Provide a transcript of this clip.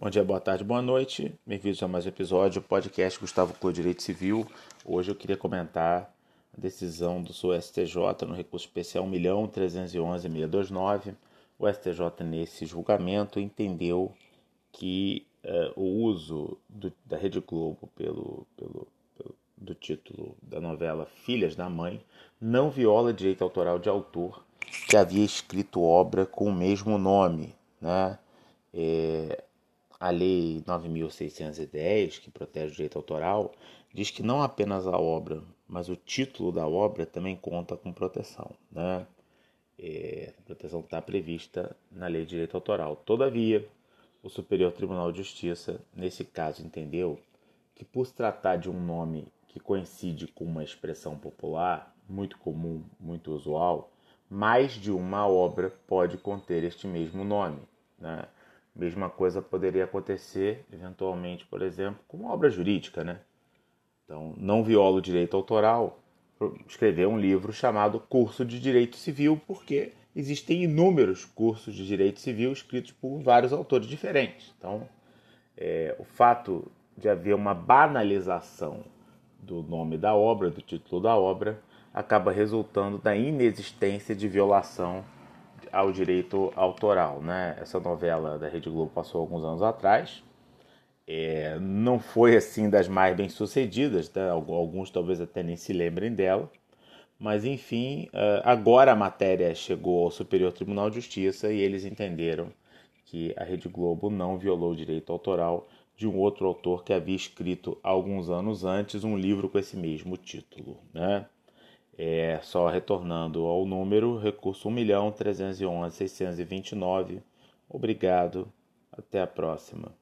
Bom dia, boa tarde, boa noite. Bem-vindos a mais um episódio do podcast Gustavo Clô Direito Civil. Hoje eu queria comentar a decisão do STJ no recurso especial 1.311.629. O STJ, nesse julgamento, entendeu que uh, o uso do, da Rede Globo pelo, pelo, pelo, do título da novela Filhas da Mãe não viola direito autoral de autor que havia escrito obra com o mesmo nome, né? É, a Lei 9.610, que protege o direito autoral, diz que não apenas a obra, mas o título da obra também conta com proteção. Né? É, a proteção está prevista na Lei de Direito Autoral. Todavia, o Superior Tribunal de Justiça, nesse caso, entendeu que, por se tratar de um nome que coincide com uma expressão popular muito comum, muito usual, mais de uma obra pode conter este mesmo nome. Né? Mesma coisa poderia acontecer, eventualmente, por exemplo, com uma obra jurídica, né? Então, não viola o direito autoral escrever um livro chamado Curso de Direito Civil, porque existem inúmeros cursos de direito civil escritos por vários autores diferentes. Então, é, o fato de haver uma banalização do nome da obra, do título da obra, acaba resultando da inexistência de violação ao direito autoral. Né? Essa novela da Rede Globo passou alguns anos atrás. É, não foi assim das mais bem sucedidas, né? alguns talvez até nem se lembrem dela, mas enfim, é, agora a matéria chegou ao Superior Tribunal de Justiça e eles entenderam que a Rede Globo não violou o direito autoral de um outro autor que havia escrito alguns anos antes um livro com esse mesmo título. Né? É, só retornando ao número, recurso 1.311.629. Obrigado, até a próxima.